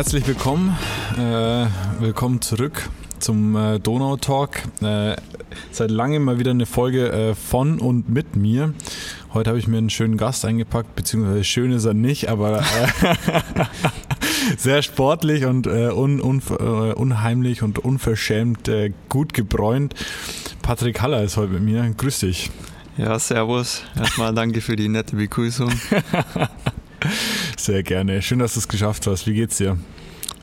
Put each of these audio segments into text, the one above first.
herzlich willkommen. Äh, willkommen zurück zum äh, Donau Talk. Äh, seit langem mal wieder eine Folge äh, von und mit mir. Heute habe ich mir einen schönen Gast eingepackt, beziehungsweise schön ist er nicht, aber äh, sehr sportlich und äh, un, un, unheimlich und unverschämt gut gebräunt. Patrick Haller ist heute mit mir. Grüß dich. Ja, servus. Erstmal danke für die nette Begrüßung. Sehr gerne. Schön, dass du es geschafft hast. Wie geht's dir?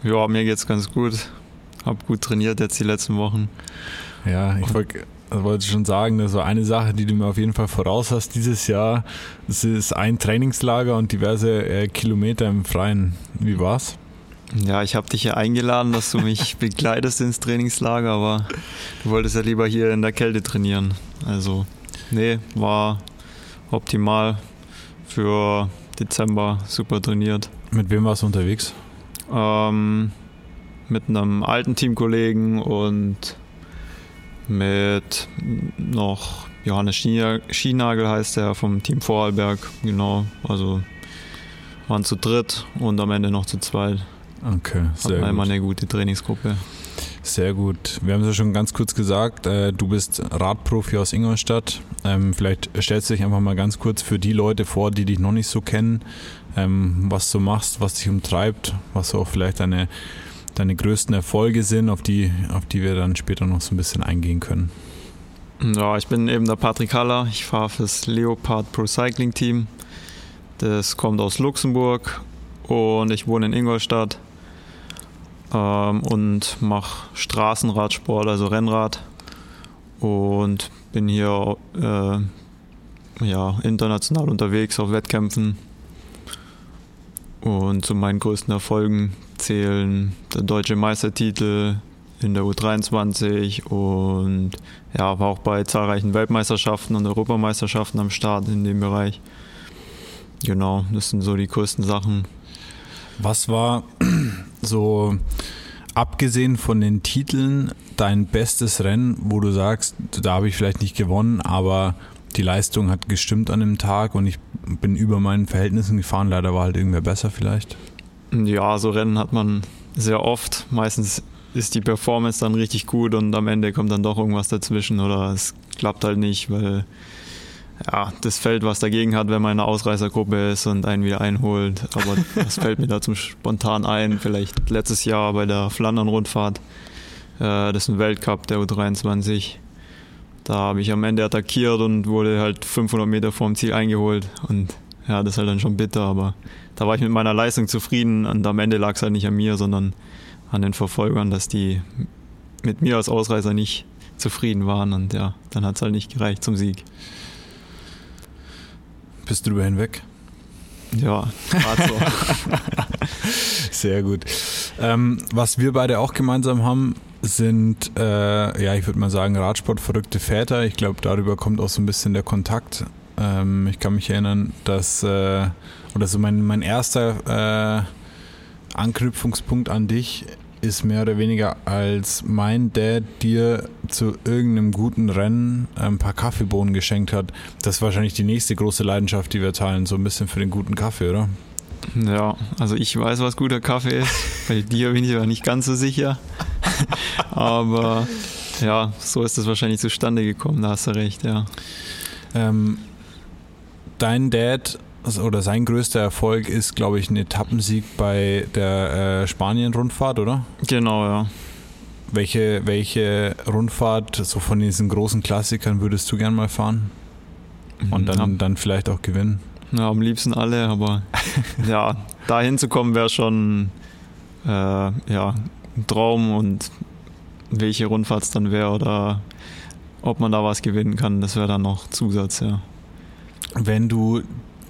Ja, mir geht's ganz gut. Hab gut trainiert jetzt die letzten Wochen. Ja, ich wollte wollte schon sagen, so eine Sache, die du mir auf jeden Fall voraus hast dieses Jahr, das ist ein Trainingslager und diverse äh, Kilometer im Freien. Wie war's? Ja, ich habe dich ja eingeladen, dass du mich begleitest ins Trainingslager, aber du wolltest ja lieber hier in der Kälte trainieren. Also, nee, war optimal für Dezember super trainiert. Mit wem warst du unterwegs? Ähm, mit einem alten Teamkollegen und mit noch Johannes Schienagel heißt er vom Team Vorarlberg. Genau, also waren zu dritt und am Ende noch zu zweit. Okay, sehr Hatten gut. eine gute Trainingsgruppe. Sehr gut. Wir haben es ja schon ganz kurz gesagt, äh, du bist Radprofi aus Ingolstadt. Ähm, vielleicht stellst du dich einfach mal ganz kurz für die Leute vor, die dich noch nicht so kennen, ähm, was du machst, was dich umtreibt, was auch vielleicht deine, deine größten Erfolge sind, auf die, auf die wir dann später noch so ein bisschen eingehen können. Ja, ich bin eben der Patrick Haller. Ich fahre fürs Leopard Pro Cycling Team. Das kommt aus Luxemburg und ich wohne in Ingolstadt ähm, und mache Straßenradsport, also Rennrad. Und bin hier äh, ja, international unterwegs auf Wettkämpfen. Und zu meinen größten Erfolgen zählen der deutsche Meistertitel in der U23 und ja, war auch bei zahlreichen Weltmeisterschaften und Europameisterschaften am Start in dem Bereich. Genau, das sind so die größten Sachen. Was war so abgesehen von den Titeln dein bestes Rennen, wo du sagst, da habe ich vielleicht nicht gewonnen, aber die Leistung hat gestimmt an dem Tag und ich bin über meinen Verhältnissen gefahren. Leider war halt irgendwer besser vielleicht. Ja, so Rennen hat man sehr oft. Meistens ist die Performance dann richtig gut und am Ende kommt dann doch irgendwas dazwischen oder es klappt halt nicht, weil ja, das Feld, was dagegen hat, wenn man in einer Ausreißergruppe ist und einen wieder einholt. Aber das fällt mir da zum spontan ein. Vielleicht letztes Jahr bei der Flandern-Rundfahrt. Äh, das ist ein Weltcup der U23. Da habe ich am Ende attackiert und wurde halt 500 Meter vorm Ziel eingeholt. Und ja, das ist halt dann schon bitter. Aber da war ich mit meiner Leistung zufrieden. Und am Ende lag es halt nicht an mir, sondern an den Verfolgern, dass die mit mir als Ausreißer nicht zufrieden waren. Und ja, dann hat es halt nicht gereicht zum Sieg. Bist du drüber hinweg? Ja, gerade so. Sehr gut. Ähm, was wir beide auch gemeinsam haben, sind, äh, ja, ich würde mal sagen, Radsportverrückte Väter. Ich glaube, darüber kommt auch so ein bisschen der Kontakt. Ähm, ich kann mich erinnern, dass, äh, oder so mein, mein erster äh, Anknüpfungspunkt an dich ist mehr oder weniger als mein Dad dir zu irgendeinem guten Rennen ein paar Kaffeebohnen geschenkt hat. Das ist wahrscheinlich die nächste große Leidenschaft, die wir teilen, so ein bisschen für den guten Kaffee, oder? Ja, also ich weiß, was guter Kaffee ist. Bei dir bin ich aber nicht ganz so sicher. aber ja, so ist es wahrscheinlich zustande gekommen, da hast du recht, ja. Ähm, dein Dad oder sein größter Erfolg ist, glaube ich, ein Etappensieg bei der äh, Spanien-Rundfahrt, oder? Genau, ja. Welche, welche Rundfahrt, so von diesen großen Klassikern, würdest du gern mal fahren? Und dann, ja. dann vielleicht auch gewinnen? Ja, am liebsten alle, aber ja, da hinzukommen wäre schon äh, ja, ein Traum und welche Rundfahrt es dann wäre oder ob man da was gewinnen kann, das wäre dann noch Zusatz, ja. Wenn du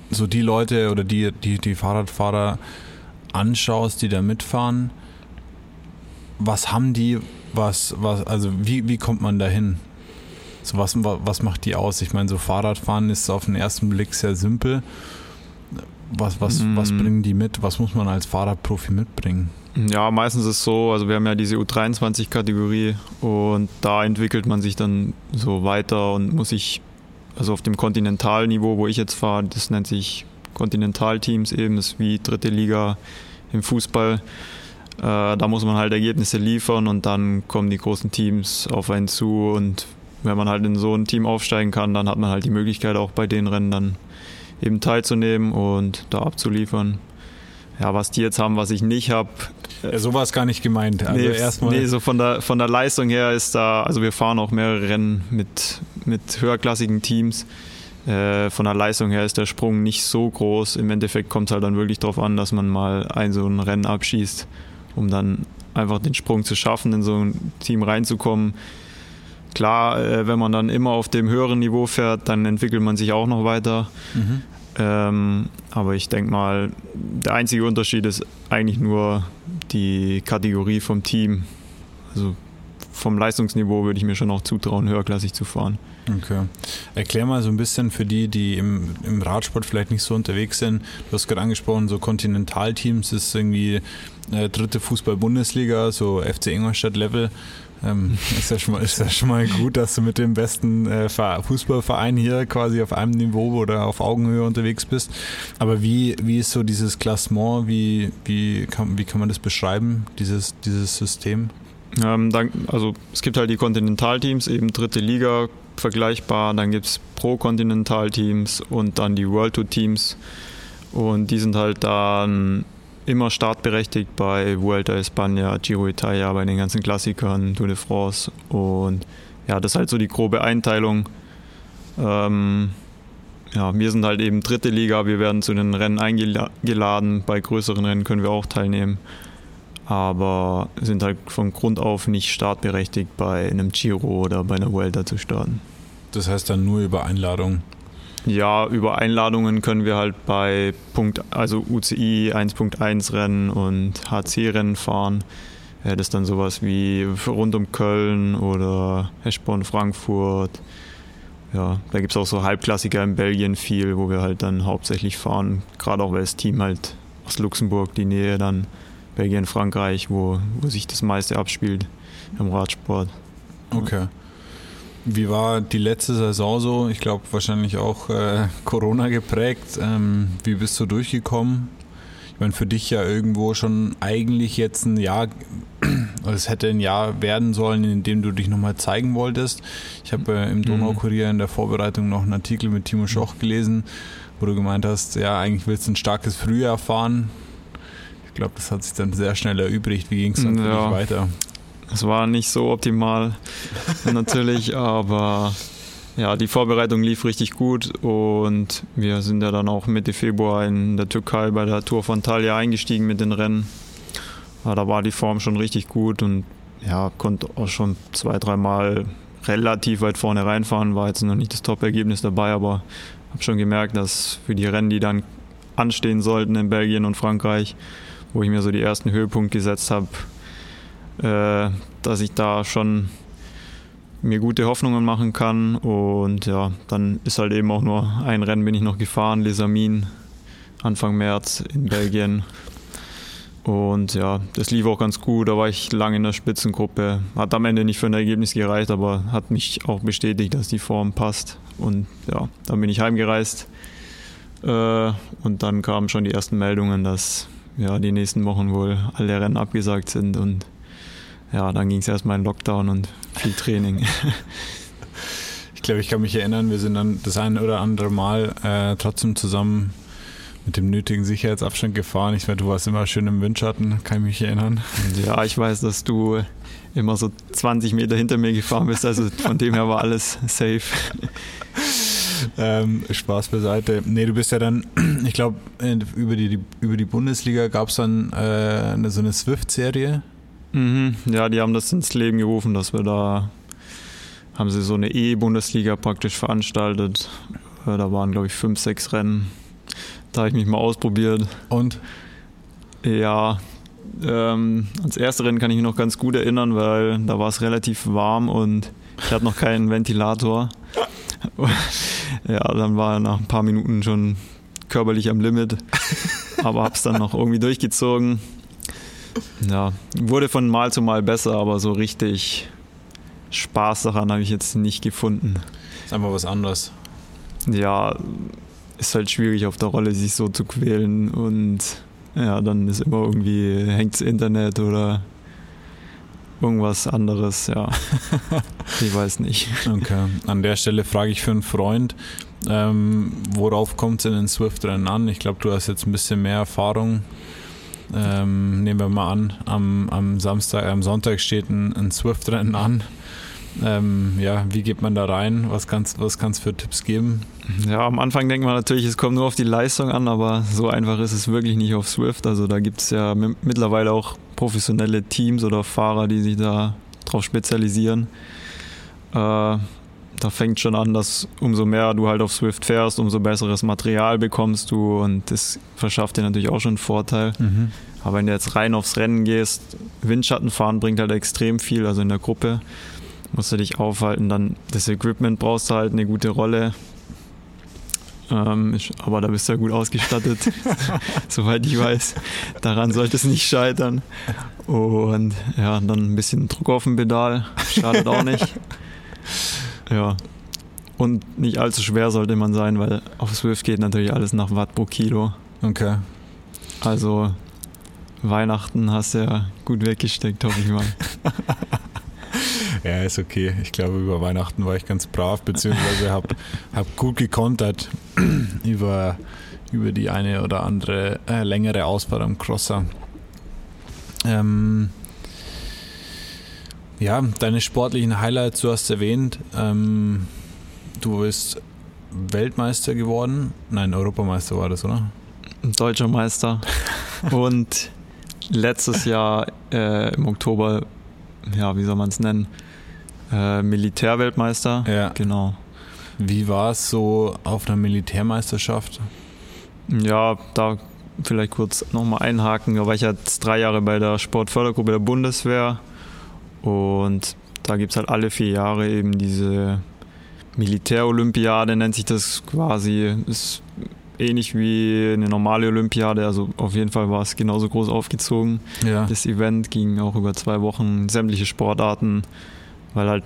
so die Leute oder die, die, die Fahrradfahrer anschaust, die da mitfahren, was haben die, was, was, also wie, wie kommt man da hin? So was, was macht die aus? Ich meine, so Fahrradfahren ist auf den ersten Blick sehr simpel. Was, was, mm. was bringen die mit? Was muss man als Fahrradprofi mitbringen? Ja, meistens ist es so, also wir haben ja diese U23-Kategorie und da entwickelt man sich dann so weiter und muss sich also auf dem Kontinentalniveau, wo ich jetzt fahre, das nennt sich Kontinentalteams eben, ist wie dritte Liga im Fußball. Äh, da muss man halt Ergebnisse liefern und dann kommen die großen Teams auf einen zu und wenn man halt in so ein Team aufsteigen kann, dann hat man halt die Möglichkeit auch bei den Rennen dann eben teilzunehmen und da abzuliefern. Ja, was die jetzt haben, was ich nicht habe. Ja, so war es gar nicht gemeint. Also nee, erstmal. Nee, so von der, von der Leistung her ist da, also wir fahren auch mehrere Rennen mit, mit höherklassigen Teams. Äh, von der Leistung her ist der Sprung nicht so groß. Im Endeffekt kommt es halt dann wirklich darauf an, dass man mal ein so ein Rennen abschießt, um dann einfach den Sprung zu schaffen, in so ein Team reinzukommen. Klar, äh, wenn man dann immer auf dem höheren Niveau fährt, dann entwickelt man sich auch noch weiter. Mhm. Ähm, aber ich denke mal, der einzige Unterschied ist eigentlich nur die Kategorie vom Team. Also vom Leistungsniveau würde ich mir schon auch zutrauen, höherklassig zu fahren. Okay. Erklär mal so ein bisschen für die, die im, im Radsport vielleicht nicht so unterwegs sind. Du hast gerade angesprochen, so Kontinentalteams ist irgendwie äh, dritte Fußball-Bundesliga, so FC Ingolstadt-Level. Ähm, ist, ja schon mal, ist ja schon mal gut, dass du mit dem besten äh, Fußballverein hier quasi auf einem Niveau oder auf Augenhöhe unterwegs bist. Aber wie, wie ist so dieses Klassement? Wie, wie, kann, wie kann man das beschreiben, dieses, dieses System? Ähm, dann, also es gibt halt die Kontinentalteams, eben dritte Liga vergleichbar. Dann gibt es Pro-Kontinentalteams und dann die World Tour Teams. Und die sind halt dann immer startberechtigt bei Vuelta España, Giro Italia, bei den ganzen Klassikern, Tour de France. Und ja, das ist halt so die grobe Einteilung. Ähm, ja, wir sind halt eben dritte Liga, wir werden zu den Rennen eingeladen. Bei größeren Rennen können wir auch teilnehmen. Aber sind halt von Grund auf nicht startberechtigt, bei einem Giro oder bei einer Vuelta zu starten. Das heißt dann nur über Einladung? Ja, über Einladungen können wir halt bei Punkt, also UCI 1.1 Rennen und HC Rennen fahren. Das ist dann sowas wie rund um Köln oder Eschborn, Frankfurt. Ja, da gibt es auch so Halbklassiker in Belgien viel, wo wir halt dann hauptsächlich fahren. Gerade auch weil das Team halt aus Luxemburg, die Nähe dann Belgien, Frankreich, wo, wo sich das meiste abspielt im Radsport. Okay. Wie war die letzte Saison so? Ich glaube wahrscheinlich auch äh, Corona geprägt. Ähm, wie bist du durchgekommen? Ich meine, für dich ja irgendwo schon eigentlich jetzt ein Jahr, es hätte ein Jahr werden sollen, in dem du dich nochmal zeigen wolltest. Ich habe äh, im mhm. Donaukurier in der Vorbereitung noch einen Artikel mit Timo Schoch gelesen, wo du gemeint hast, ja, eigentlich willst du ein starkes Frühjahr fahren. Ich glaube, das hat sich dann sehr schnell erübrigt. Wie ging es dann ja. weiter? Es war nicht so optimal natürlich, aber ja, die Vorbereitung lief richtig gut und wir sind ja dann auch Mitte Februar in der Türkei bei der Tour von Talya eingestiegen mit den Rennen. Ja, da war die Form schon richtig gut und ja, konnte auch schon zwei, dreimal relativ weit vorne reinfahren. War jetzt noch nicht das Top-Ergebnis dabei, aber habe schon gemerkt, dass für die Rennen, die dann anstehen sollten in Belgien und Frankreich, wo ich mir so die ersten Höhepunkte gesetzt habe, äh, dass ich da schon mir gute Hoffnungen machen kann. Und ja, dann ist halt eben auch nur ein Rennen bin ich noch gefahren, Lesamin, Anfang März in Belgien. Und ja, das lief auch ganz gut. Da war ich lange in der Spitzengruppe. Hat am Ende nicht für ein Ergebnis gereicht, aber hat mich auch bestätigt, dass die Form passt. Und ja, dann bin ich heimgereist. Äh, und dann kamen schon die ersten Meldungen, dass ja, die nächsten Wochen wohl alle Rennen abgesagt sind. Und ja, dann ging es erstmal in Lockdown und viel Training. ich glaube, ich kann mich erinnern, wir sind dann das eine oder andere Mal äh, trotzdem zusammen mit dem nötigen Sicherheitsabstand gefahren. Ich weiß, du warst immer schön im Windschatten, kann ich mich erinnern. Ja, ich weiß, dass du immer so 20 Meter hinter mir gefahren bist, also von dem her war alles safe. Ähm, Spaß beiseite. Nee, du bist ja dann, ich glaube, über die, über die Bundesliga gab es dann äh, so eine Swift-Serie. Mhm. Ja, die haben das ins Leben gerufen, dass wir da haben sie so eine E-Bundesliga praktisch veranstaltet. Äh, da waren, glaube ich, fünf, sechs Rennen. Da habe ich mich mal ausprobiert. Und? Ja, ähm, ans erste Rennen kann ich mich noch ganz gut erinnern, weil da war es relativ warm und ich hatte noch keinen Ventilator. ja, dann war nach ein paar Minuten schon körperlich am Limit, aber habe es dann noch irgendwie durchgezogen. Ja, wurde von Mal zu Mal besser, aber so richtig Spaß daran habe ich jetzt nicht gefunden. Ist einfach was anderes. Ja, ist halt schwierig auf der Rolle sich so zu quälen und ja, dann ist immer irgendwie, hängt das Internet oder irgendwas anderes, ja. ich weiß nicht. Okay. An der Stelle frage ich für einen Freund, ähm, worauf kommt es in den Swift-Rennen an? Ich glaube, du hast jetzt ein bisschen mehr Erfahrung. Ähm, nehmen wir mal an, am, am Samstag, am Sonntag steht ein, ein Swift-Rennen an. Ähm, ja, wie geht man da rein? Was kannst was kann's für Tipps geben? Ja, am Anfang denkt man natürlich, es kommt nur auf die Leistung an, aber so einfach ist es wirklich nicht auf Swift. Also da gibt es ja mittlerweile auch professionelle Teams oder Fahrer, die sich da drauf spezialisieren. Äh, da fängt schon an, dass umso mehr du halt auf Swift fährst, umso besseres Material bekommst du und das verschafft dir natürlich auch schon einen Vorteil. Mhm. Aber wenn du jetzt rein aufs Rennen gehst, Windschatten fahren bringt halt extrem viel, also in der Gruppe musst du dich aufhalten, dann das Equipment brauchst du halt eine gute Rolle. Ähm, aber da bist du ja gut ausgestattet, soweit ich weiß. Daran sollte es nicht scheitern. Und ja, dann ein bisschen Druck auf dem Pedal, schadet auch nicht. Ja. Und nicht allzu schwer sollte man sein, weil auf Swift geht natürlich alles nach Watt pro Kilo. Okay. Also Weihnachten hast du ja gut weggesteckt, hoffe ich mal. Ja, ist okay. Ich glaube, über Weihnachten war ich ganz brav, beziehungsweise habe hab gut gekontert über, über die eine oder andere äh, längere Ausfahrt am Crosser. Ähm, ja, deine sportlichen Highlights, du hast erwähnt, ähm, du bist Weltmeister geworden. Nein, Europameister war das, oder? Deutscher Meister. Und letztes Jahr äh, im Oktober, ja, wie soll man es nennen? Äh, Militärweltmeister. Ja. Genau. Wie war es so auf einer Militärmeisterschaft? Ja, da vielleicht kurz nochmal einhaken. Da war ich jetzt drei Jahre bei der Sportfördergruppe der Bundeswehr und da gibt es halt alle vier Jahre eben diese Militärolympiade, nennt sich das quasi. Ist ähnlich wie eine normale Olympiade. Also auf jeden Fall war es genauso groß aufgezogen. Ja. Das Event ging auch über zwei Wochen, sämtliche Sportarten, weil halt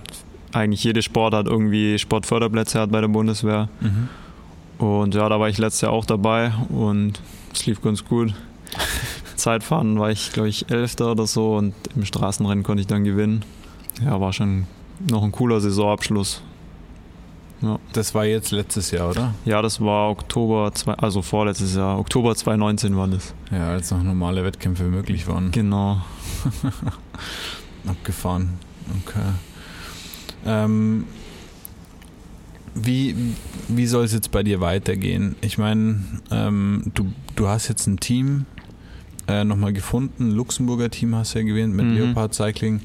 eigentlich jede Sportart irgendwie Sportförderplätze hat bei der Bundeswehr. Mhm. Und ja, da war ich letztes Jahr auch dabei und es lief ganz gut. Zeitfahren war ich, glaube ich, Elfter oder so und im Straßenrennen konnte ich dann gewinnen. Ja, war schon noch ein cooler Saisonabschluss. Ja. Das war jetzt letztes Jahr, oder? Ja, das war Oktober, zwei, also vorletztes Jahr. Oktober 2019 war das. Ja, als noch normale Wettkämpfe möglich waren. Genau. Abgefahren. Okay. Ähm, wie, wie soll es jetzt bei dir weitergehen? Ich meine, ähm, du, du hast jetzt ein Team äh, nochmal gefunden. Luxemburger Team hast du ja gewählt mit mhm. Leopard Cycling.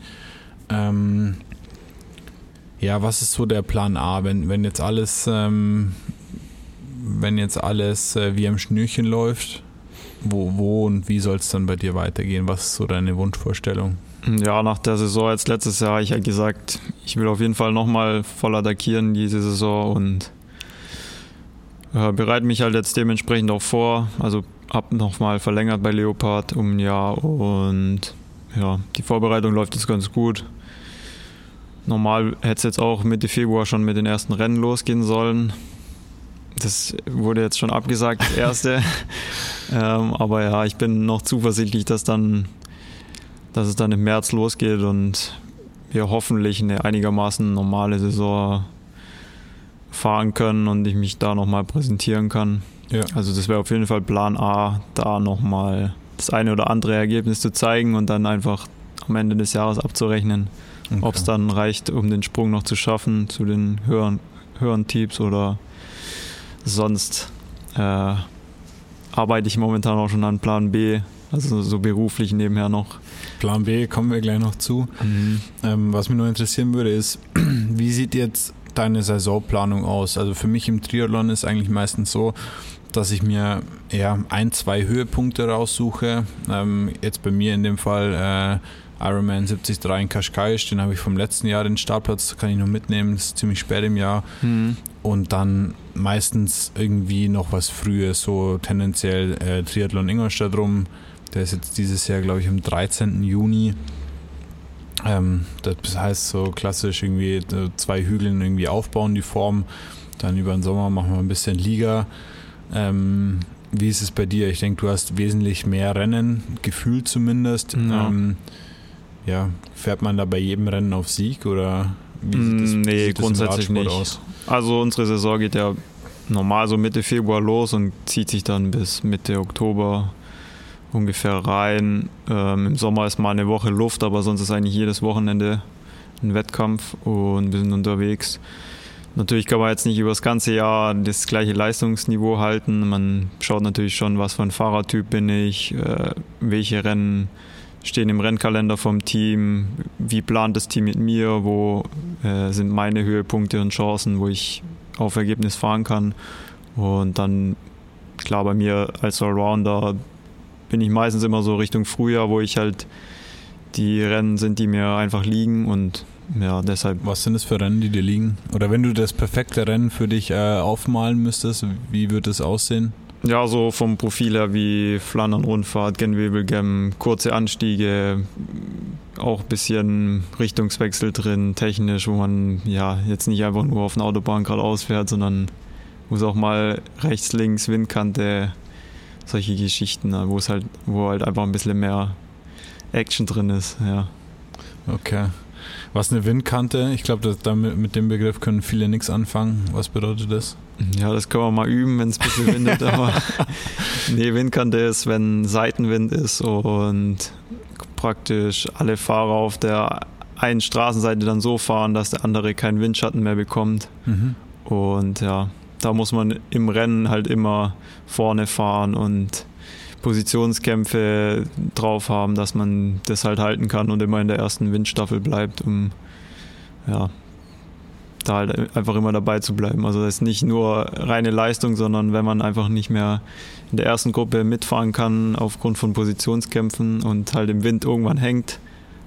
Ähm, ja, was ist so der Plan A, wenn, wenn jetzt alles, ähm, wenn jetzt alles äh, wie am Schnürchen läuft? Wo, wo und wie soll es dann bei dir weitergehen? Was ist so deine Wunschvorstellung? Ja, nach der Saison jetzt letztes Jahr habe ich halt gesagt, ich will auf jeden Fall nochmal voll attackieren diese Saison und äh, bereite mich halt jetzt dementsprechend auch vor. Also habe nochmal verlängert bei Leopard um ein Jahr und ja, die Vorbereitung läuft jetzt ganz gut. Normal hätte es jetzt auch Mitte Februar schon mit den ersten Rennen losgehen sollen. Das wurde jetzt schon abgesagt, das erste. ähm, aber ja, ich bin noch zuversichtlich, dass dann, dass es dann im März losgeht und wir hoffentlich eine einigermaßen normale Saison fahren können und ich mich da nochmal präsentieren kann. Ja. Also das wäre auf jeden Fall Plan A, da nochmal das eine oder andere Ergebnis zu zeigen und dann einfach am Ende des Jahres abzurechnen, okay. ob es dann reicht, um den Sprung noch zu schaffen zu den höheren, höheren Teams oder sonst äh, arbeite ich momentan auch schon an Plan B, also so beruflich nebenher noch. Plan B kommen wir gleich noch zu. Mhm. Ähm, was mich nur interessieren würde, ist, wie sieht jetzt deine Saisonplanung aus? Also für mich im Triathlon ist eigentlich meistens so, dass ich mir eher ein, zwei Höhepunkte raussuche. Ähm, jetzt bei mir in dem Fall äh, Ironman 73 in Kaschkaisch, den habe ich vom letzten Jahr den Startplatz, kann ich noch mitnehmen, das ist ziemlich spät im Jahr. Mhm. Und dann meistens irgendwie noch was Frühes, so tendenziell äh, Triathlon Ingolstadt rum. Der ist jetzt dieses Jahr, glaube ich, am 13. Juni. Ähm, das heißt so klassisch irgendwie äh, zwei Hügeln irgendwie aufbauen, die Form. Dann über den Sommer machen wir ein bisschen Liga. Ähm, wie ist es bei dir? Ich denke, du hast wesentlich mehr Rennen, gefühlt zumindest. Ja. Ähm, ja, fährt man da bei jedem Rennen auf Sieg oder wie sieht das, nee, sieht grundsätzlich nicht. Aus? Also unsere Saison geht ja normal so Mitte Februar los und zieht sich dann bis Mitte Oktober ungefähr rein. Ähm, Im Sommer ist mal eine Woche Luft, aber sonst ist eigentlich jedes Wochenende ein Wettkampf und wir sind unterwegs. Natürlich kann man jetzt nicht über das ganze Jahr das gleiche Leistungsniveau halten. Man schaut natürlich schon, was für ein Fahrertyp bin ich, äh, welche Rennen stehen im Rennkalender vom Team, wie plant das Team mit mir, wo äh, sind meine Höhepunkte und Chancen, wo ich auf Ergebnis fahren kann. Und dann, klar, bei mir als Allrounder bin ich meistens immer so Richtung Frühjahr, wo ich halt die Rennen sind, die mir einfach liegen und ja, deshalb. Was sind es für Rennen, die dir liegen? Oder wenn du das perfekte Rennen für dich äh, aufmalen müsstest, wie würde es aussehen? Ja, so vom Profil her wie Flandern Rundfahrt, Genwebelgem, kurze Anstiege, auch ein bisschen Richtungswechsel drin, technisch, wo man ja jetzt nicht einfach nur auf eine Autobahn geradeaus fährt, sondern wo es auch mal rechts, links, Windkante, solche Geschichten, wo es halt, wo halt einfach ein bisschen mehr Action drin ist, ja. Okay. Was eine Windkante? Ich glaube, mit dem Begriff können viele nichts anfangen. Was bedeutet das? Ja, das können wir mal üben, wenn es ein bisschen windet. aber nee, Windkante ist, wenn Seitenwind ist und praktisch alle Fahrer auf der einen Straßenseite dann so fahren, dass der andere keinen Windschatten mehr bekommt. Mhm. Und ja, da muss man im Rennen halt immer vorne fahren und Positionskämpfe drauf haben, dass man das halt halten kann und immer in der ersten Windstaffel bleibt, um ja, da halt einfach immer dabei zu bleiben. Also das ist nicht nur reine Leistung, sondern wenn man einfach nicht mehr in der ersten Gruppe mitfahren kann aufgrund von Positionskämpfen und halt im Wind irgendwann hängt,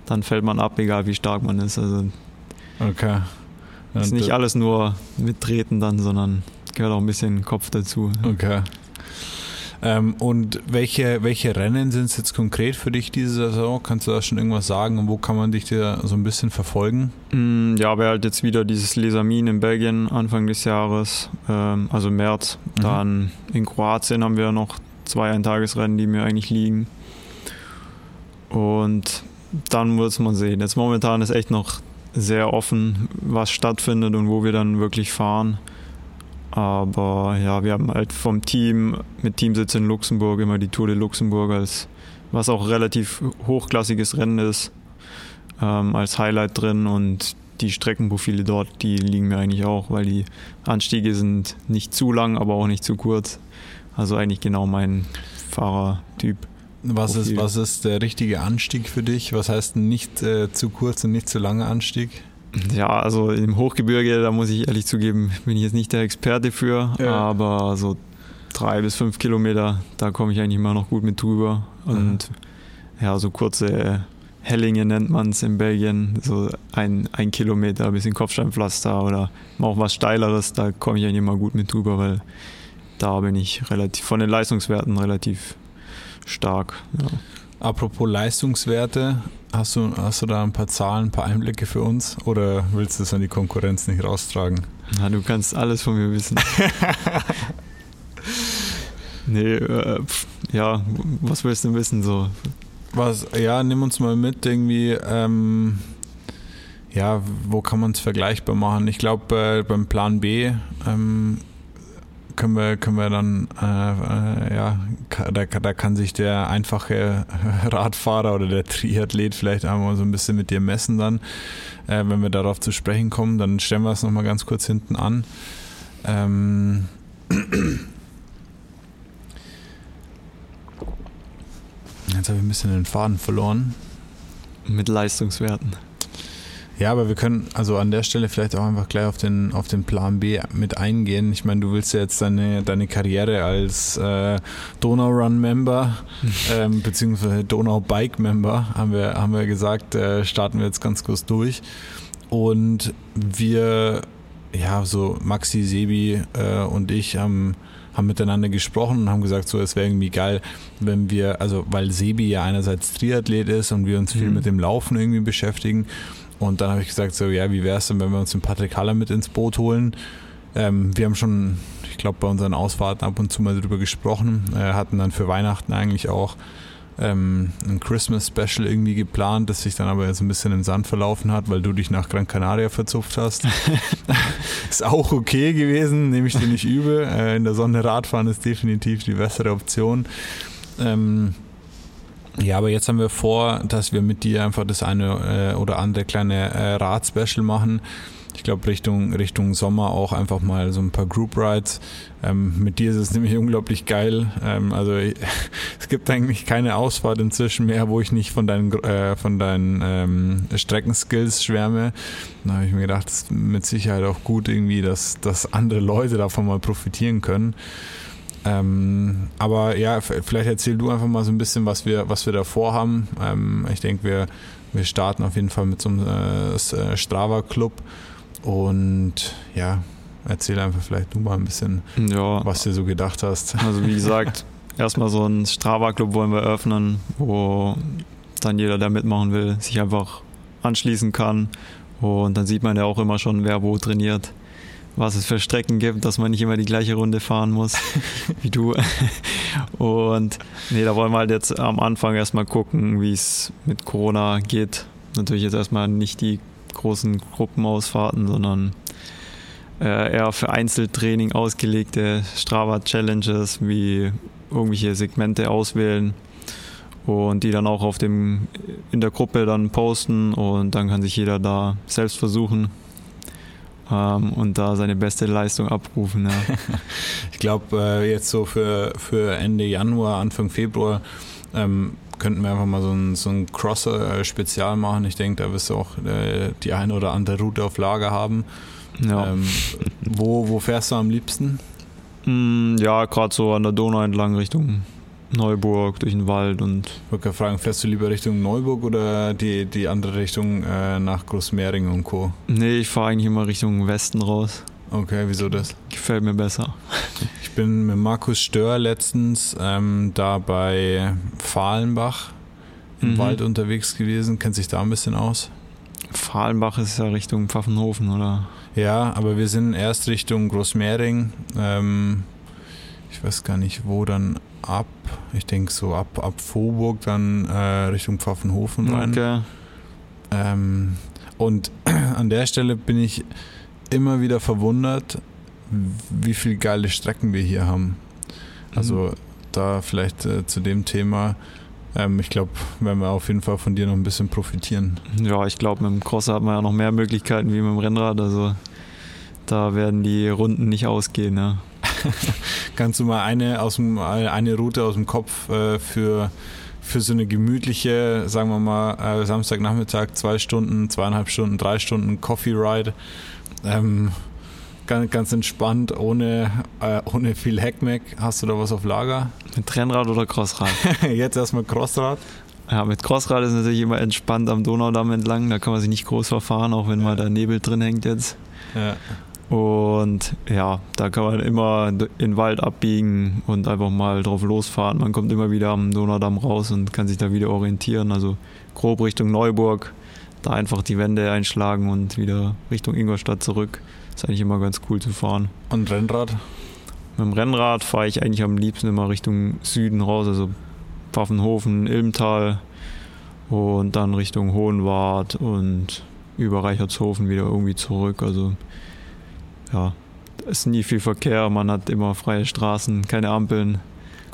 dann fällt man ab, egal wie stark man ist. Also okay. ist nicht alles nur mittreten dann, sondern gehört auch ein bisschen Kopf dazu. Okay. Ähm, und welche, welche Rennen sind es jetzt konkret für dich diese Saison? Kannst du da schon irgendwas sagen und wo kann man dich da so ein bisschen verfolgen? Mm, ja, wäre halt jetzt wieder dieses Lesamin in Belgien Anfang des Jahres, ähm, also März. Mhm. Dann in Kroatien haben wir noch zwei Eintagesrennen, die mir eigentlich liegen. Und dann muss man sehen. Jetzt momentan ist echt noch sehr offen, was stattfindet und wo wir dann wirklich fahren. Aber ja, wir haben halt vom Team mit Teamsitz in Luxemburg immer die Tour de Luxemburg als was auch relativ hochklassiges Rennen ist, ähm, als Highlight drin und die Streckenprofile dort, die liegen mir eigentlich auch, weil die Anstiege sind nicht zu lang, aber auch nicht zu kurz. Also eigentlich genau mein Fahrertyp. Was ist, was ist der richtige Anstieg für dich? Was heißt nicht äh, zu kurz und nicht zu langer Anstieg? Ja, also im Hochgebirge, da muss ich ehrlich zugeben, bin ich jetzt nicht der Experte für, ja. aber so drei bis fünf Kilometer, da komme ich eigentlich immer noch gut mit drüber. Und mhm. ja, so kurze Hellinge nennt man es in Belgien, so ein, ein Kilometer, ein bisschen Kopfsteinpflaster oder auch was Steileres, da komme ich eigentlich immer gut mit drüber, weil da bin ich relativ von den Leistungswerten relativ stark. Ja. Apropos Leistungswerte, hast du, hast du da ein paar Zahlen, ein paar Einblicke für uns oder willst du es an die Konkurrenz nicht raustragen? Na, du kannst alles von mir wissen. nee, äh, ja, was willst du wissen so? Was, ja, nimm uns mal mit irgendwie, ähm, ja, wo kann man es vergleichbar machen? Ich glaube, äh, beim Plan B ähm, können wir, können wir dann, äh, äh, ja, da, da kann sich der einfache Radfahrer oder der Triathlet vielleicht einmal so ein bisschen mit dir messen dann. Äh, wenn wir darauf zu sprechen kommen, dann stellen wir es nochmal ganz kurz hinten an. Ähm, Jetzt habe ich ein bisschen den Faden verloren. Mit Leistungswerten. Ja, aber wir können also an der Stelle vielleicht auch einfach gleich auf den, auf den Plan B mit eingehen. Ich meine, du willst ja jetzt deine, deine Karriere als äh, Donau Run Member ähm, beziehungsweise Donau Bike Member, haben wir, haben wir gesagt, äh, starten wir jetzt ganz kurz durch. Und wir, ja, so Maxi, Sebi äh, und ich haben haben miteinander gesprochen und haben gesagt, so es wäre irgendwie geil, wenn wir, also weil Sebi ja einerseits Triathlet ist und wir uns viel mhm. mit dem Laufen irgendwie beschäftigen und dann habe ich gesagt, so, ja, wie wäre es denn, wenn wir uns den Patrick Haller mit ins Boot holen? Ähm, wir haben schon, ich glaube, bei unseren Ausfahrten ab und zu mal drüber gesprochen. Äh, hatten dann für Weihnachten eigentlich auch ähm, ein Christmas Special irgendwie geplant, das sich dann aber jetzt ein bisschen im Sand verlaufen hat, weil du dich nach Gran Canaria verzupft hast. ist auch okay gewesen, nehme ich dir nicht übel. Äh, in der Sonne Radfahren ist definitiv die bessere Option. Ähm, ja, aber jetzt haben wir vor, dass wir mit dir einfach das eine äh, oder andere kleine äh, Rad-Special machen ich glaube, Richtung, Richtung Sommer auch einfach mal so ein paar Group Rides. Ähm, mit dir ist es nämlich unglaublich geil. Ähm, also es gibt eigentlich keine Ausfahrt inzwischen mehr, wo ich nicht von deinen, äh, von deinen ähm, Streckenskills schwärme. Da habe ich mir gedacht, es ist mit Sicherheit auch gut irgendwie, dass, dass andere Leute davon mal profitieren können. Ähm, aber ja, vielleicht erzähl du einfach mal so ein bisschen, was wir, was wir da vorhaben. Ähm, ich denke, wir, wir starten auf jeden Fall mit so einem äh, äh Strava-Club und ja, erzähl einfach vielleicht du mal ein bisschen, ja. was du so gedacht hast. Also wie gesagt, erstmal so einen Strava-Club wollen wir öffnen, wo dann jeder, der mitmachen will, sich einfach anschließen kann. Und dann sieht man ja auch immer schon, wer wo trainiert, was es für Strecken gibt, dass man nicht immer die gleiche Runde fahren muss wie du. Und nee, da wollen wir halt jetzt am Anfang erstmal gucken, wie es mit Corona geht. Natürlich jetzt erstmal nicht die großen Gruppenausfahrten, sondern äh, eher für Einzeltraining ausgelegte Strava-Challenges, wie irgendwelche Segmente auswählen und die dann auch auf dem, in der Gruppe dann posten und dann kann sich jeder da selbst versuchen ähm, und da seine beste Leistung abrufen. Ja. ich glaube, äh, jetzt so für, für Ende Januar, Anfang Februar ähm, könnten wir einfach mal so ein, so ein Crosser-Spezial machen. Ich denke, da wirst du auch äh, die eine oder andere Route auf Lager haben. Ja. Ähm, wo, wo fährst du am liebsten? Mm, ja, gerade so an der Donau entlang Richtung Neuburg, durch den Wald und. Ich wollte fragen, fährst du lieber Richtung Neuburg oder die, die andere Richtung äh, nach Großmering und Co.? Nee, ich fahre eigentlich immer Richtung Westen raus. Okay, wieso das? Gefällt mir besser. Ich bin mit Markus Stör letztens ähm, da bei Fahlenbach im mhm. Wald unterwegs gewesen. Kennt sich da ein bisschen aus? Fahlenbach ist ja Richtung Pfaffenhofen, oder? Ja, aber wir sind erst Richtung Großmehring. Ähm, ich weiß gar nicht, wo dann ab. Ich denke so ab, ab Vorburg dann äh, Richtung Pfaffenhofen rein. Okay. Ähm, und an der Stelle bin ich immer wieder verwundert, wie viele geile Strecken wir hier haben. Also mhm. da vielleicht äh, zu dem Thema. Ähm, ich glaube, werden wir auf jeden Fall von dir noch ein bisschen profitieren. Ja, ich glaube, mit dem Crosser hat man ja noch mehr Möglichkeiten wie mit dem Rennrad. Also da werden die Runden nicht ausgehen. Ja. Kannst du mal eine, aus dem, eine Route aus dem Kopf äh, für, für so eine gemütliche, sagen wir mal, äh, Samstagnachmittag, zwei Stunden, zweieinhalb Stunden, drei Stunden Coffee Ride ähm, ganz, ganz entspannt, ohne, äh, ohne viel Heckmeck. Hast du da was auf Lager? Mit Rennrad oder Crossrad? Jetzt erstmal Crossrad. Ja, mit Crossrad ist natürlich immer entspannt am Donaudamm entlang. Da kann man sich nicht groß verfahren, auch wenn ja. mal der Nebel drin hängt jetzt. Ja. Und ja, da kann man immer in den Wald abbiegen und einfach mal drauf losfahren. Man kommt immer wieder am Donaudamm raus und kann sich da wieder orientieren. Also grob Richtung Neuburg da einfach die Wände einschlagen und wieder Richtung Ingolstadt zurück. Ist eigentlich immer ganz cool zu fahren. Und Rennrad? Mit dem Rennrad fahre ich eigentlich am liebsten immer Richtung Süden raus, also Pfaffenhofen, Ilmtal und dann Richtung Hohenwart und über Reichertshofen wieder irgendwie zurück. Also ja, es ist nie viel Verkehr, man hat immer freie Straßen, keine Ampeln.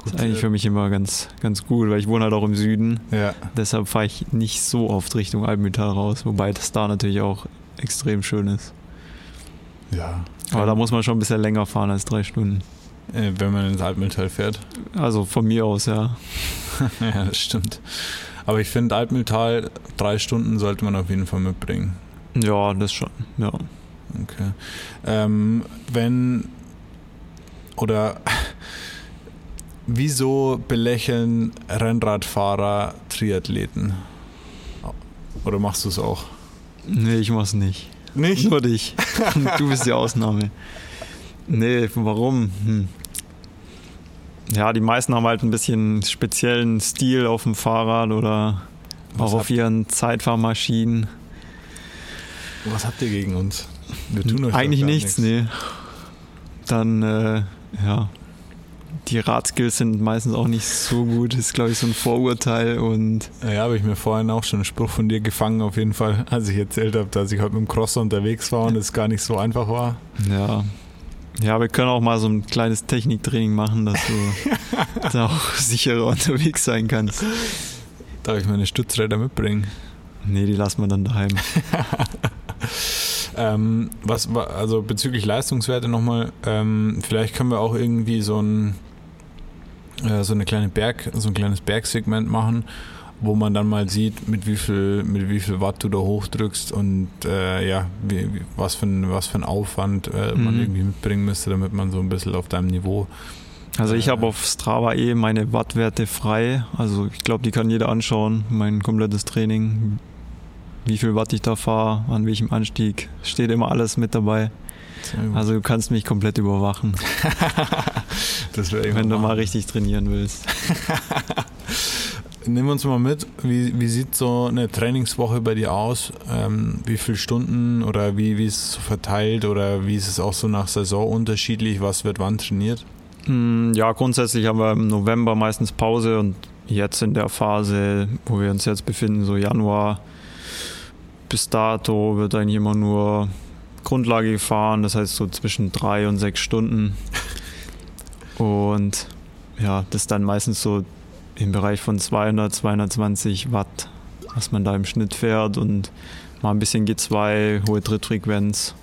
Das ist eigentlich für mich immer ganz, ganz gut, weil ich wohne halt auch im Süden. Ja. Deshalb fahre ich nicht so oft Richtung Alpental raus, wobei das da natürlich auch extrem schön ist. Ja. Aber da muss man schon ein bisschen länger fahren als drei Stunden. Äh, wenn man ins Altmühltal fährt. Also von mir aus, ja. ja, das stimmt. Aber ich finde, Altmühltal, drei Stunden sollte man auf jeden Fall mitbringen. Ja, das schon, ja. Okay. Ähm, wenn, oder Wieso belächeln Rennradfahrer Triathleten? Oder machst du es auch? Nee, ich mach's nicht. Nicht? Nur dich. du bist die Ausnahme. Nee, warum? Hm. Ja, die meisten haben halt ein bisschen speziellen Stil auf dem Fahrrad oder Was auch auf ihren Zeitfahrmaschinen. Was habt ihr gegen uns? Wir tun euch Eigentlich nichts, nichts, nee. dann äh, ja, die Radskills sind meistens auch nicht so gut. Das ist, glaube ich, so ein Vorurteil. Und ja, habe ich mir vorhin auch schon einen Spruch von dir gefangen, auf jeden Fall, als ich erzählt habe, dass ich heute mit dem Crosser unterwegs war und es gar nicht so einfach war. Ja. Ja, wir können auch mal so ein kleines Techniktraining machen, dass du da auch sicherer unterwegs sein kannst. Darf ich meine Stützräder mitbringen? Nee, die lassen wir dann daheim. ähm, was also bezüglich Leistungswerte nochmal, ähm, vielleicht können wir auch irgendwie so ein äh, so eine kleine Berg, so ein kleines Bergsegment machen, wo man dann mal sieht, mit wie viel, mit wie viel Watt du da hochdrückst und äh, ja, wie, was, für ein, was für ein Aufwand äh, mhm. man irgendwie mitbringen müsste, damit man so ein bisschen auf deinem Niveau. Also ich habe auf Strava eh meine Wattwerte frei. Also ich glaube, die kann jeder anschauen, mein komplettes Training, wie viel Watt ich da fahre, an welchem Anstieg. Steht immer alles mit dabei. Also du kannst mich komplett überwachen. das wenn du mal richtig trainieren willst. Nimm uns mal mit, wie, wie sieht so eine Trainingswoche bei dir aus? Ähm, wie viele Stunden oder wie, wie ist es so verteilt oder wie ist es auch so nach Saison unterschiedlich? Was wird wann trainiert? Hm, ja, grundsätzlich haben wir im November meistens Pause und jetzt in der Phase, wo wir uns jetzt befinden, so Januar, bis dato wird eigentlich immer nur Grundlage gefahren, das heißt so zwischen drei und sechs Stunden. Und ja, das ist dann meistens so im Bereich von 200, 220 Watt, was man da im Schnitt fährt und mal ein bisschen G2, hohe Trittfrequenz.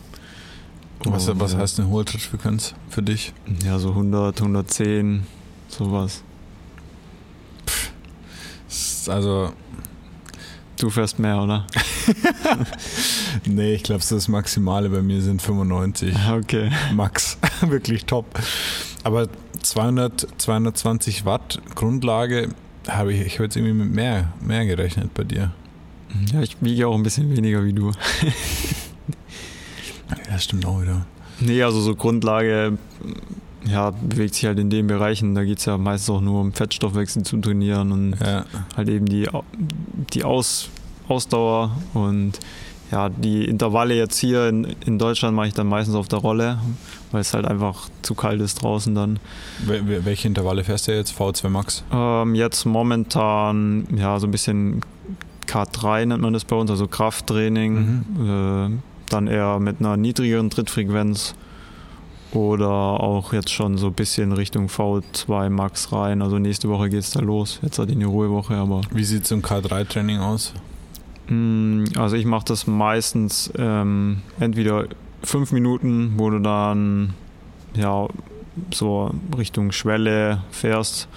Was, was heißt eine hohe Trittfrequenz für dich? Ja, so 100, 110, sowas. Pff, also Du fährst mehr, oder? nee, ich glaube, das Maximale bei mir sind 95. Okay. Max. Wirklich top. Aber 200, 220 Watt Grundlage habe ich, ich habe jetzt irgendwie mit mehr, mehr gerechnet bei dir. Ja, ich wiege auch ein bisschen weniger wie du. ja, stimmt auch wieder. Nee, also so Grundlage ja, bewegt sich halt in den Bereichen. Da geht es ja meistens auch nur um Fettstoffwechsel zu trainieren und ja. halt eben die, die Aus, Ausdauer und ja, die Intervalle jetzt hier in, in Deutschland mache ich dann meistens auf der Rolle, weil es halt einfach zu kalt ist draußen dann. Welche Intervalle fährst du jetzt? V2 Max? Ähm, jetzt momentan ja so ein bisschen K3 nennt man das bei uns, also Krafttraining. Mhm. Äh, dann eher mit einer niedrigeren Trittfrequenz oder auch jetzt schon so ein bisschen Richtung V2 Max rein. Also nächste Woche geht es da los. Jetzt hat ich eine Ruhewoche, aber. Wie sieht so ein K3-Training aus? Mm, also ich mache das meistens ähm, entweder fünf Minuten, wo du dann ja so Richtung Schwelle fährst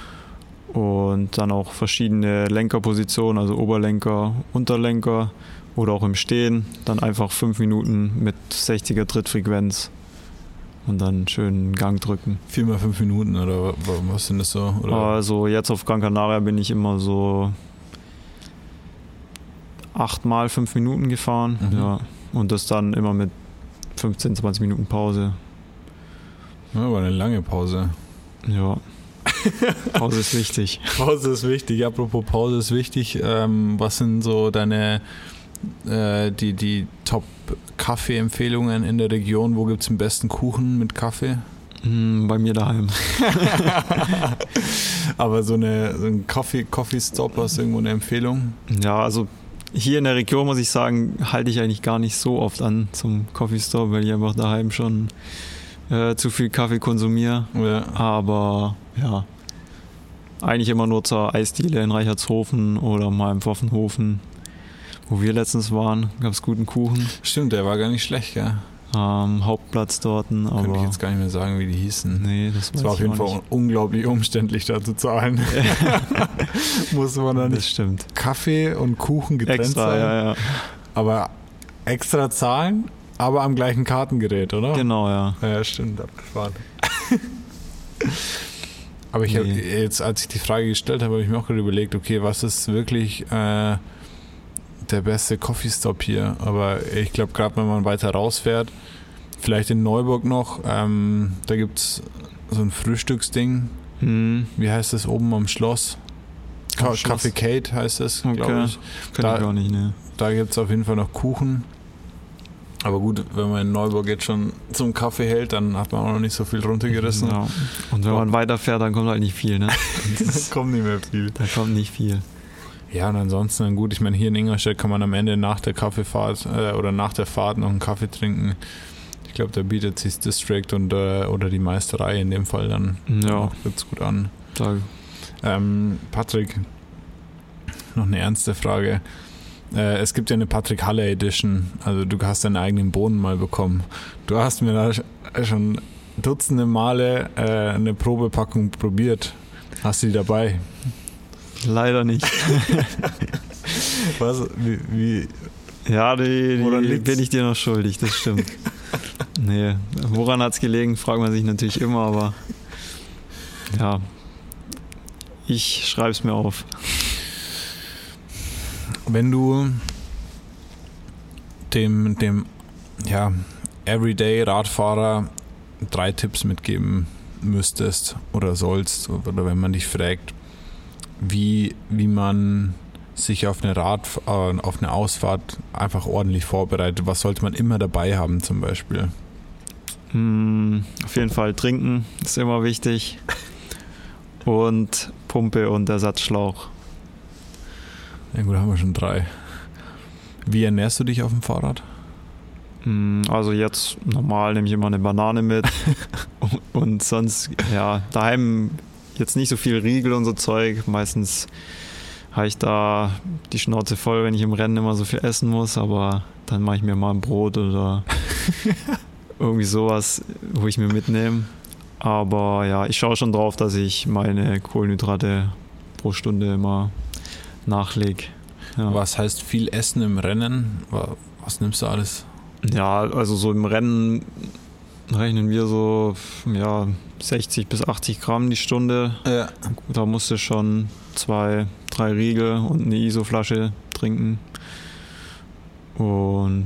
und dann auch verschiedene Lenkerpositionen, also Oberlenker, Unterlenker oder auch im Stehen, dann einfach fünf Minuten mit 60er Trittfrequenz und dann schön Gang drücken. Vier mal fünf Minuten oder was sind das so? Oder? Also jetzt auf Gran Canaria bin ich immer so acht mal fünf Minuten gefahren. Mhm. Ja. Und das dann immer mit 15, 20 Minuten Pause. Ja, aber eine lange Pause. Ja. Pause ist wichtig. Pause ist wichtig. Apropos Pause ist wichtig. Ähm, was sind so deine äh, die, die Top-Kaffee-Empfehlungen in der Region? Wo gibt es den besten Kuchen mit Kaffee? Hm, bei mir daheim. Aber so, eine, so ein Coffee, Coffee Stop, hast du irgendwo eine Empfehlung? Ja, also hier in der Region muss ich sagen, halte ich eigentlich gar nicht so oft an zum Coffee Stop, weil ich einfach daheim schon äh, zu viel Kaffee konsumiere. Ja. Aber ja, eigentlich immer nur zur Eisdiele in Reichertshofen oder mal im Pfaffenhofen. Wo wir letztens waren, gab es guten Kuchen. Stimmt, der war gar nicht schlecht, ja. Am Hauptplatz dort. Könnte ich jetzt gar nicht mehr sagen, wie die hießen. Nee, das, das war auf jeden Fall nicht. unglaublich umständlich da zu zahlen. Muss man dann das stimmt. Kaffee und Kuchen getrennt extra, sein. Ja, ja. Aber extra zahlen, aber am gleichen Kartengerät, oder? Genau, ja. Ja, stimmt, abgefahren. aber ich nee. habe jetzt, als ich die Frage gestellt habe, habe ich mir auch gerade überlegt, okay, was ist wirklich äh, der beste Coffee Stop hier. Aber ich glaube, gerade wenn man weiter rausfährt, vielleicht in Neuburg noch, ähm, da gibt es so ein Frühstücksding. Hm. Wie heißt das oben am Schloss? Ka Café Kate heißt es, okay. glaube ich. Kann da, ich gar nicht, ne? Da gibt es auf jeden Fall noch Kuchen. Aber gut, wenn man in Neuburg jetzt schon zum Kaffee hält, dann hat man auch noch nicht so viel runtergerissen. Ja. Und wenn man weiterfährt, dann kommt halt nicht viel, ne? da kommt nicht mehr viel. Da kommt nicht viel. Ja, und ansonsten dann gut, ich meine, hier in Ingolstadt kann man am Ende nach der Kaffeefahrt äh, oder nach der Fahrt noch einen Kaffee trinken. Ich glaube, da bietet sich District und, äh, oder die Meisterei in dem Fall dann Ja. ganz gut an. Da, Ähm, Patrick, noch eine ernste Frage. Äh, es gibt ja eine Patrick Halle Edition, also du hast deinen eigenen Bohnen mal bekommen. Du hast mir da sch- schon dutzende Male äh, eine Probepackung probiert. Hast du die dabei? Leider nicht. Was? Wie, wie? Ja, die, die bin ich dir noch schuldig, das stimmt. nee, woran hat es gelegen, fragt man sich natürlich immer, aber ja, ich schreibe es mir auf. Wenn du dem, dem ja, Everyday-Radfahrer drei Tipps mitgeben müsstest oder sollst, oder wenn man dich fragt, wie, wie man sich auf eine Rad, äh, auf eine Ausfahrt einfach ordentlich vorbereitet, was sollte man immer dabei haben zum Beispiel? Hm, auf jeden Fall trinken ist immer wichtig. Und Pumpe und Ersatzschlauch. Ja gut, haben wir schon drei. Wie ernährst du dich auf dem Fahrrad? Hm, Also jetzt normal nehme ich immer eine Banane mit und sonst ja daheim jetzt nicht so viel Riegel und so Zeug. Meistens habe ich da die Schnauze voll, wenn ich im Rennen immer so viel essen muss, aber dann mache ich mir mal ein Brot oder irgendwie sowas, wo ich mir mitnehme. Aber ja, ich schaue schon drauf, dass ich meine Kohlenhydrate pro Stunde immer nachlege. Ja. Was heißt viel Essen im Rennen? Wa- Was nimmst du alles? Ja, also so im Rennen rechnen wir so ja, 60 bis 80 Gramm die Stunde. Ja. Da musst du schon zwei, drei Riegel und eine ISO-Flasche trinken. Und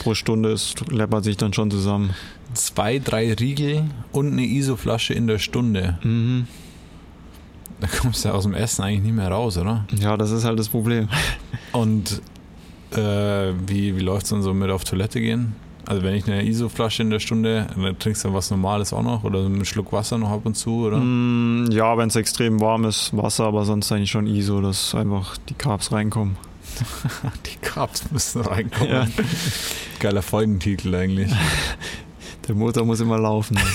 pro Stunde ist, läppert sich dann schon zusammen. Zwei, drei Riegel und eine ISO-Flasche in der Stunde. Mhm. Da kommst du aus dem Essen eigentlich nicht mehr raus, oder? Ja, das ist halt das Problem. Und äh, wie, wie läuft es dann so mit auf Toilette gehen? Also wenn ich eine ISO-Flasche in der Stunde, dann trinkst du was Normales auch noch oder einen Schluck Wasser noch ab und zu, oder? Mm, Ja, wenn es extrem warm ist, Wasser, aber sonst eigentlich schon ISO, dass einfach die Carbs reinkommen. Die Carbs müssen reinkommen. Ja. Geiler Folgentitel eigentlich. Der Motor muss immer laufen.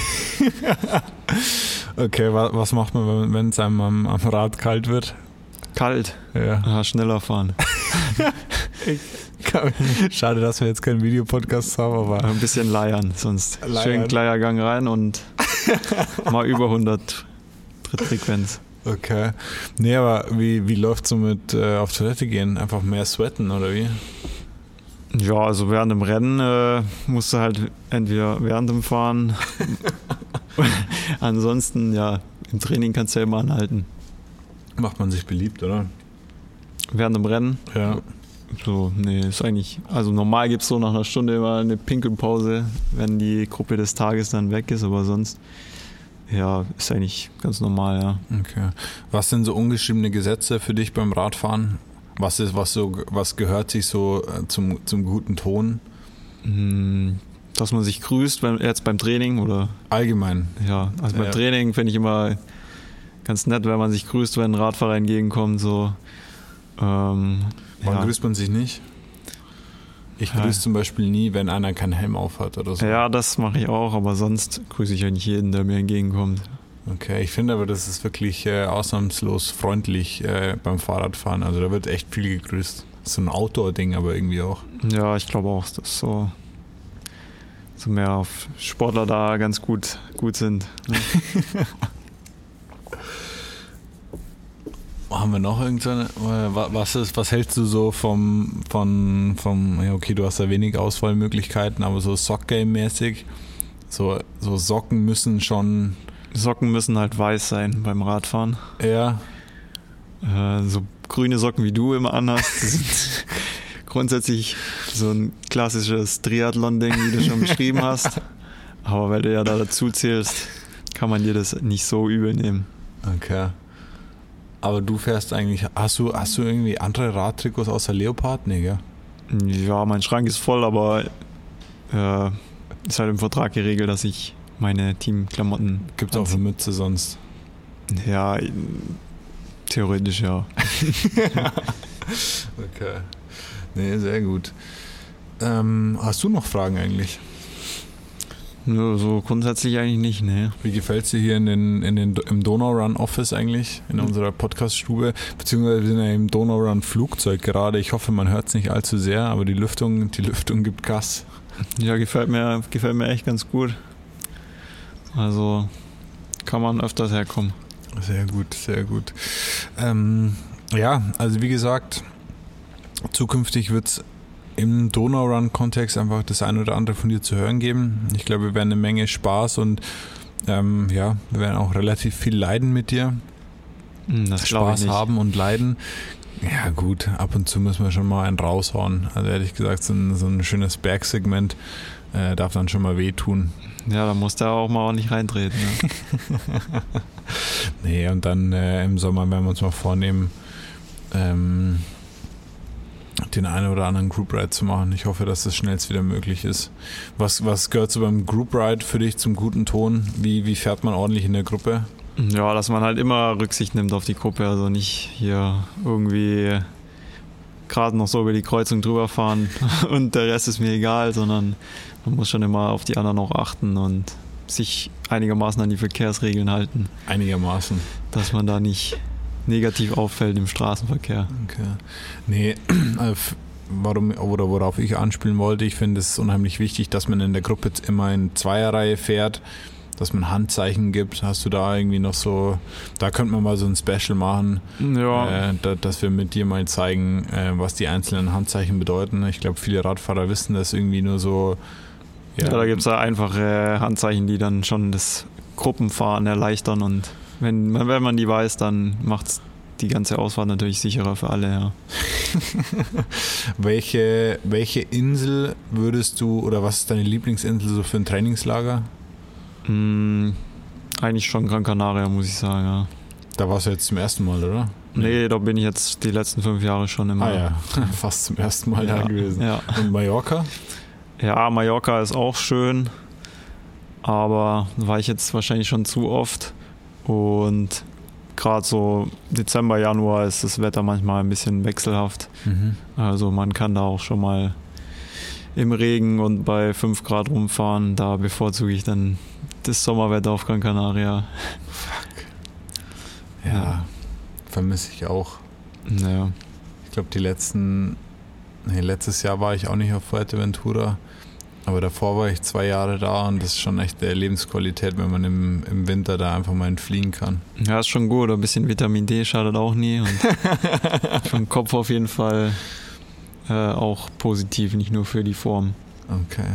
Okay, wa was macht man, wenn es einem am, am Rad kalt wird? Kalt, Ja. ja, schneller fahren. Schade, dass wir jetzt keinen Videopodcast haben, aber Ein bisschen leiern, sonst Leiern. schön Gleiergang rein und mal über 100 Trittfrequenz. okay. Nee, aber wie, wie läuft so mit äh, auf Toilette gehen? Einfach mehr sweaten oder wie? Ja, also während dem Rennen äh, musst du halt entweder während dem Fahren, ansonsten ja, im Training kannst du ja immer anhalten. Macht man sich beliebt, oder? Während dem Rennen, Ja. So, nee, ist eigentlich, also normal gibt es so nach einer Stunde immer eine Pinkelpause, wenn die Gruppe des Tages dann weg ist, aber sonst, ja, ist eigentlich ganz normal, ja. Okay. Was sind so ungeschriebene Gesetze für dich beim Radfahren? Was ist, was so, was gehört sich so äh, zum, zum guten Ton? Hm, Dass man sich grüßt, wenn, jetzt beim Training oder Allgemein. ja, also beim Ja. Training finde ich immer ganz nett, wenn man sich grüßt, wenn ein Radfahrer entgegenkommt, so. Ähm, Wann ja. grüßt man sich nicht? Ich Ja. grüße zum Beispiel nie, wenn einer keinen Helm aufhat oder so. ja, das mache ich auch, aber sonst grüße ich eigentlich jeden, der mir entgegenkommt. Okay, ich finde aber, das ist wirklich äh, ausnahmslos freundlich äh, beim Fahrradfahren. Also da wird echt viel gegrüßt. So ein Outdoor-Ding, aber irgendwie auch. Ja, ich glaube auch, dass so, so mehr auf Sportler da ganz gut, gut sind. ne? Haben wir noch irgendeine? äh, wa- Was ist, was hältst du so vom, von, vom, ja okay, du hast ja wenig Auswahlmöglichkeiten, aber so Sock-Game-mäßig, so, so Socken müssen schon Socken müssen halt weiß sein beim Radfahren. eher, Äh, so grüne Socken wie du immer anhast, das sind grundsätzlich so ein klassisches Triathlon-Ding, wie du schon beschrieben hast. Aber weil du ja da dazu zählst, kann man dir das nicht so übel nehmen. okay. Aber du fährst eigentlich, hast du, hast du irgendwie andere Radtrikots außer Leopard? Nee, gell? Ja, mein Schrank ist voll, aber äh, ist halt im Vertrag geregelt, dass ich meine Teamklamotten. Gibt es auch eine Mütze sonst? Ja, theoretisch ja. okay. Nee, sehr gut. Ähm, hast du noch Fragen eigentlich? Ja, so grundsätzlich eigentlich nicht, ne. Wie gefällt es dir hier in den, in den, im Donau-Run Office eigentlich, in unserer Podcast-Stube? Beziehungsweise wir sind ja im Donau-Run Flugzeug gerade. Ich hoffe, man hört es nicht allzu sehr, aber die Lüftung, die Lüftung gibt Gas. Ja, gefällt mir, gefällt mir echt ganz gut. Also kann man öfters herkommen. Sehr gut, sehr gut. Ähm, ja, also wie gesagt, zukünftig wird es im Donau-Run-Kontext einfach das ein oder andere von dir zu hören geben. Ich glaube, wir werden eine Menge Spaß und ähm, ja, wir werden auch relativ viel leiden mit dir. Hm, das Spaß haben und leiden. Ja, gut, ab und zu müssen wir schon mal einen raushauen. Also ehrlich gesagt, so ein, so ein schönes Bergsegment äh, darf dann schon mal wehtun. Ja, da muss der auch mal ordentlich reintreten. Ja. nee, und dann äh, im Sommer werden wir uns mal vornehmen, ähm, den einen oder anderen Group Ride zu machen. Ich hoffe, dass das schnellst wieder möglich ist. Was, was gehört so beim Group Ride für dich zum guten Ton? Wie, wie fährt man ordentlich in der Gruppe? Ja, dass man halt immer Rücksicht nimmt auf die Gruppe, also nicht hier irgendwie gerade noch so über die Kreuzung drüber fahren und der Rest ist mir egal, sondern man muss schon immer auf die anderen auch achten und sich einigermaßen an die Verkehrsregeln halten. Einigermaßen. Dass man da nicht negativ auffällt im Straßenverkehr. Okay. Nee, also warum oder worauf ich anspielen wollte, ich finde es unheimlich wichtig, dass man in der Gruppe immer in Zweierreihe fährt, dass man Handzeichen gibt. Hast du da irgendwie noch so, da könnte man mal so ein Special machen, ja. äh, da, dass wir mit dir mal zeigen, äh, was die einzelnen Handzeichen bedeuten. Ich glaube, viele Radfahrer wissen das irgendwie nur so. Ja, ja da gibt es ja einfache Handzeichen, die dann schon das Gruppenfahren erleichtern und wenn, wenn man die weiß, dann macht es die ganze Ausfahrt natürlich sicherer für alle, ja. welche, welche Insel würdest du oder was ist deine Lieblingsinsel so für ein Trainingslager? Mm, eigentlich schon Gran Canaria, muss ich sagen, ja. Da warst du jetzt zum ersten Mal, oder? Nee, da bin ich jetzt die letzten fünf Jahre schon immer. Ah ja, fast zum ersten Mal ja, da gewesen. Ja. Und Mallorca? Ja, Mallorca ist auch schön, aber da war ich jetzt wahrscheinlich schon zu oft. Und gerade so Dezember, Januar ist das Wetter manchmal ein bisschen wechselhaft. Mhm. Also man kann da auch schon mal im Regen und bei 5 Grad rumfahren. Da bevorzuge ich dann das Sommerwetter auf Gran Canaria. Fuck. Ja, ja. vermisse ich auch. Ja. Ich glaube, die letzten, nee, letztes Jahr war ich auch nicht auf Fuerteventura. Aber davor war ich zwei Jahre da und das ist schon echt der Lebensqualität, wenn man im, im Winter da einfach mal entfliehen kann. Ja, ist schon gut. Ein bisschen Vitamin D schadet auch nie. Und für den Kopf auf jeden Fall äh, auch positiv, nicht nur für die Form. Okay.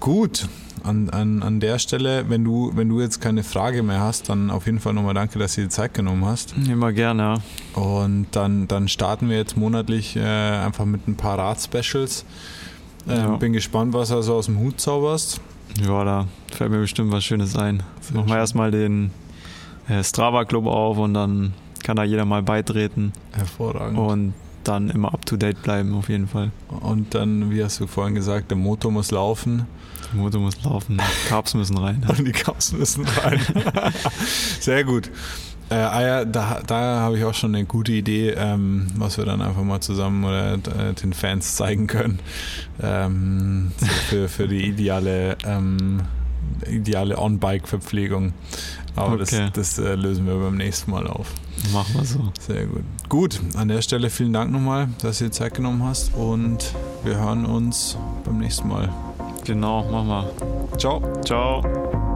Gut. An, an, an der Stelle, wenn du, wenn du jetzt keine Frage mehr hast, dann auf jeden Fall nochmal danke, dass du dir Zeit genommen hast. Immer gerne. Und dann, dann starten wir jetzt monatlich äh, einfach mit ein paar Rad-Specials. Ähm, ja. Bin gespannt, was du also aus dem Hut zauberst. Ja, da fällt mir bestimmt was Schönes ein. Sehr Machen wir erstmal den äh, Strava Club auf und dann kann da jeder mal beitreten. Hervorragend. Und dann immer up to date bleiben, auf jeden Fall. Und dann, wie hast du vorhin gesagt, der Motor muss laufen. Der Motor muss laufen, die Carbs müssen rein. Und die Carbs müssen rein. Sehr gut. Äh, ah ja, da, da habe ich auch schon eine gute Idee, ähm, was wir dann einfach mal zusammen oder äh, den Fans zeigen können. Ähm, so für, für die ideale, ähm, ideale On-Bike-Verpflegung. Aber okay. das, das äh, lösen wir beim nächsten Mal auf. Machen wir so. Sehr gut. Gut, an der Stelle vielen Dank nochmal, dass du dir Zeit genommen hast und wir hören uns beim nächsten Mal. Genau, machen wir. Ciao. Ciao.